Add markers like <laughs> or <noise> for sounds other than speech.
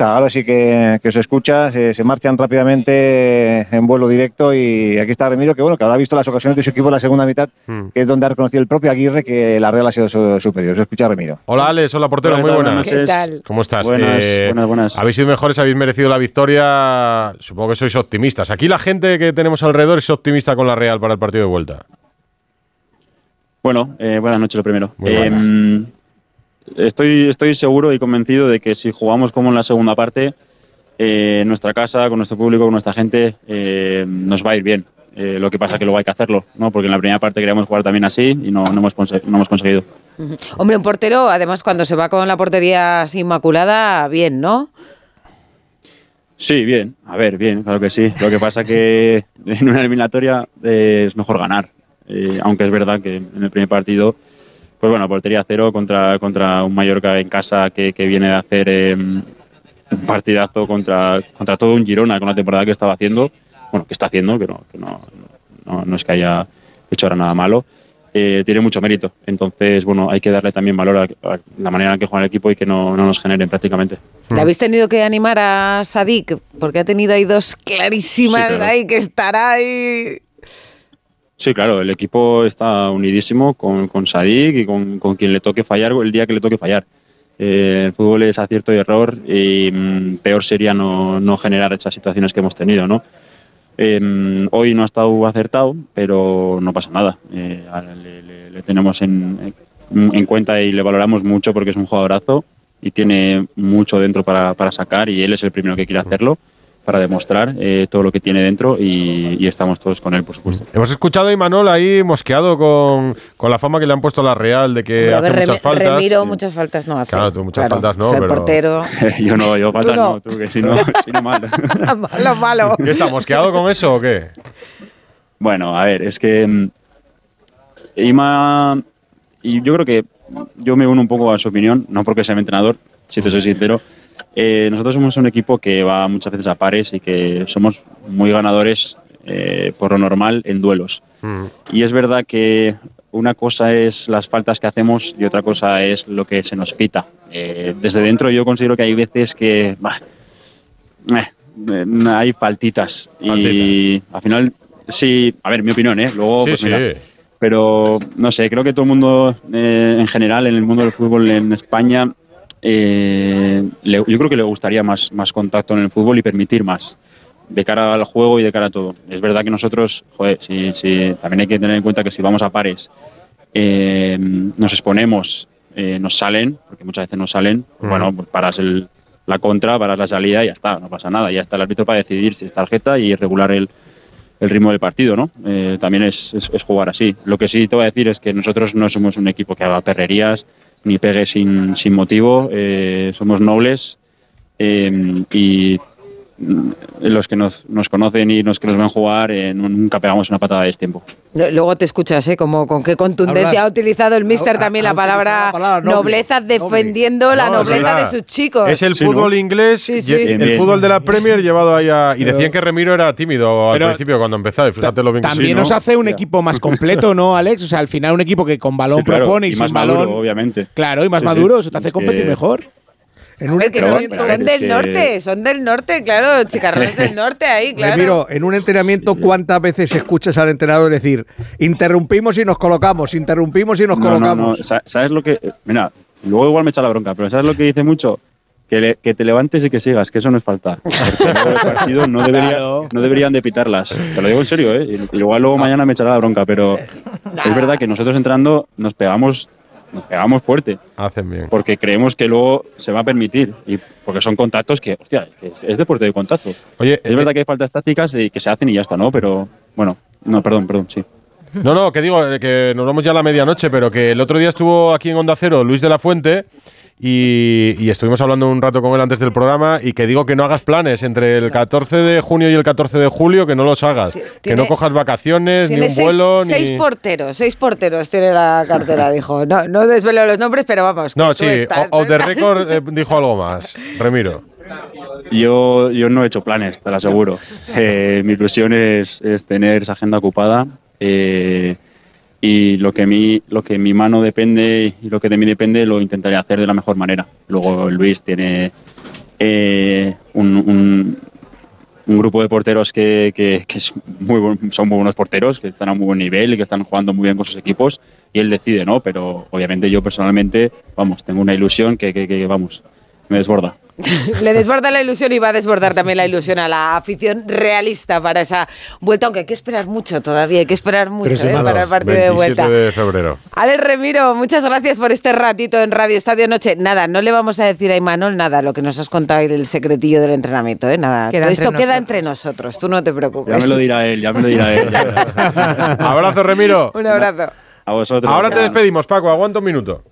Ahora sí que, que os escucha, se, se marchan rápidamente en vuelo directo y aquí está Remiro, que bueno, que habrá visto las ocasiones de su equipo en la segunda mitad, Hmm. que es donde ha reconocido el propio Aguirre que la Real ha sido su- superior. Se escucha Remiro. Hola Alex, hola portero, muy buenas. Buenas ¿Qué tal? ¿Cómo estás? Eh, Buenas, buenas, buenas. Habéis sido mejores, habéis merecido la victoria. Supongo que sois optimistas. Aquí la gente que tenemos alrededor es optimista con la Real para el partido de vuelta. Bueno, eh, buenas noches lo primero. Muy buenas. Estoy, estoy seguro y convencido de que si jugamos como en la segunda parte, eh, en nuestra casa, con nuestro público, con nuestra gente, eh, nos va a ir bien. Eh, lo que pasa es que luego hay que hacerlo, ¿no? porque en la primera parte queríamos jugar también así y no, no, hemos, no hemos conseguido. Hombre, un portero, además, cuando se va con la portería así inmaculada, bien, ¿no? Sí, bien, a ver, bien, claro que sí. Lo que pasa que <laughs> en una eliminatoria eh, es mejor ganar, Eh, aunque es verdad que en el primer partido, pues bueno, portería cero contra, contra un Mallorca en casa que, que viene de hacer eh, un partidazo contra, contra todo un Girona con la temporada que estaba haciendo, bueno, que está haciendo, que no, que no, no, no es que haya hecho ahora nada malo, eh, tiene mucho mérito. Entonces, bueno, hay que darle también valor a, a la manera en que juega el equipo y que no, no nos generen prácticamente. ¿Le habéis tenido que animar a Sadik? Porque ha tenido ahí dos clarísimas Sí, claro. ahí que estará ahí. Sí, claro, el equipo está unidísimo con, con Sadik y con, con quien le toque fallar el día que le toque fallar. Eh, el fútbol es acierto y error y mm, peor sería no, no generar esas situaciones que hemos tenido, ¿no? Eh, hoy no ha estado acertado, pero no pasa nada. Eh, le, le- le tenemos en, en cuenta y le valoramos mucho porque es un jugadorazo y tiene mucho dentro para, para sacar y él es el primero que quiere hacerlo para demostrar eh, todo lo que tiene dentro y, y estamos todos con él, por supuesto. Hemos escuchado a Imanol ahí mosqueado con, con la fama que le han puesto a la Real de que hace ver, muchas faltas. Remiro muchas faltas no hace. Claro, tú muchas faltas no, ser pero- portero. <laughs> yo no, yo faltas no. no, tú, que si no, <laughs> si no mal. <laughs> malo, malo. ¿Qué está, mosqueado con eso o qué? Bueno, a ver, es que mm, Ima, y yo creo que yo me uno un poco a su opinión, no porque sea mi entrenador, si te soy sincero. Eh, nosotros somos un equipo que va muchas veces a pares y que somos muy ganadores eh, por lo normal en duelos. Mm. Y es verdad que una cosa es las faltas que hacemos y otra cosa es lo que se nos pita. Eh, desde dentro yo considero que hay veces que bah, eh, eh, hay faltitas. Y Faltitas. al final, sí, a ver, mi opinión, ¿eh? Luego, Sí, pues sí. mira, pero no sé, creo que todo el mundo eh, en general, en el mundo del fútbol en España, eh, le- yo creo que le gustaría más, más contacto en el fútbol y permitir más de cara al juego y de cara a todo. Es verdad que nosotros, joder, también hay que tener en cuenta que si vamos a pares, eh, nos exponemos, eh, nos salen, porque muchas veces nos salen, Mm. bueno, pues paras el, la contra, paras la salida y ya está, no pasa nada. Ya está el árbitro para decidir si es tarjeta y regular el, el ritmo del partido, ¿no? Eh, también es, es- es jugar así. Lo que sí te voy a decir es que nosotros no somos un equipo que haga perrerías ni pegue sin, sin motivo, eh, somos nobles eh, y los que nos, nos conocen y los que nos ven jugar eh, nu- nunca pegamos una patada de tiempo. Luego te escuchas, ¿eh? Como con qué contundencia Hablar. ha utilizado el mister también la palabra, utilizado la palabra noble. nobleza, defendiendo la No, nobleza de sus chicos. Es el Sí, fútbol ¿no? inglés, Sí, sí. y- Bien, el bien. fútbol de la Premier llevado ahí a... Y Pero- decían que Remiro era tímido al Pero- principio cuando empezaba, y fíjate lo bien que También sí, ¿no? nos hace un equipo más completo, ¿no, Alex? O sea, al final un equipo que con balón Sí, claro, propone y, y sin más balón. maduro, obviamente. Claro, y más Sí, sí. maduro, eso te hace competir que- mejor. En un ver, que son, del norte, son del norte, claro, <laughs> chicarrones del norte ahí, claro. Remiro, en un entrenamiento, ¿cuántas veces escuchas al entrenador decir, interrumpimos y nos colocamos, interrumpimos y nos No, no, colocamos? no. ¿Sabes lo que.? Mira, luego igual me echa la bronca, pero ¿sabes lo que dice mucho? Que, le- que te levantes y que sigas, que eso no es falta. <laughs> Partido no, debería, Claro. no deberían de pitarlas. Te lo digo en serio, ¿eh? Igual luego mañana me echará la bronca, pero es verdad que nosotros entrando nos pegamos, nos pegamos fuerte. Hacen bien. Porque creemos que luego se va a permitir. Y porque son contactos que, hostia, es, es deporte de contacto. Oye, Es eh, verdad que hay faltas tácticas y que se hacen y ya está, ¿no? Pero bueno, no, perdón, perdón, sí. No, no, que digo, eh, que nos vamos ya a la medianoche, pero que el otro día estuvo aquí en Onda Cero Luis de la Fuente y, y estuvimos hablando un rato con él antes del programa y que digo que no hagas planes entre el 14 de junio y el 14 de julio, que no los hagas. Que no cojas vacaciones, ni Tiene un seis, vuelo, seis ni... porteros, seis porteros tiene la cartera, <laughs> dijo. No, no desvelo los nombres, pero vamos. No, sí, estás- o, o de récord eh, dijo algo más, Remiro. Yo, yo no he hecho planes, te lo aseguro. <laughs> Eh, mi ilusión es, es tener esa agenda ocupada eh, y lo que, mi, lo que mi mano depende y lo que de mí depende lo intentaré hacer de la mejor manera. Luego Luis tiene, eh, un, un- grupo de porteros que, que- que son muy buenos porteros, que están a muy buen nivel y que están jugando muy bien con sus equipos y él decide, ¿no? Pero obviamente yo personalmente, vamos, tengo una ilusión que- que, vamos, me desborda. <laughs> Le desborda la ilusión y va a desbordar también la ilusión a la afición realista para esa vuelta, aunque hay que esperar mucho todavía, hay que esperar mucho ¿eh? para el partido de 27 vuelta. de febrero. Alex Remiro, muchas gracias por este ratito en Radio Estadio Noche. Nada, no le vamos a decir a Imanol nada, lo que nos has contado el secretillo del entrenamiento, ¿eh? Nada, Queda todo esto queda entre nosotros, tú no te preocupes. Ya me lo dirá él, ya me lo dirá él. <laughs> Abrazo, Remiro. Un abrazo. A vosotros. Ahora te despedimos, Paco. Aguanta un minuto.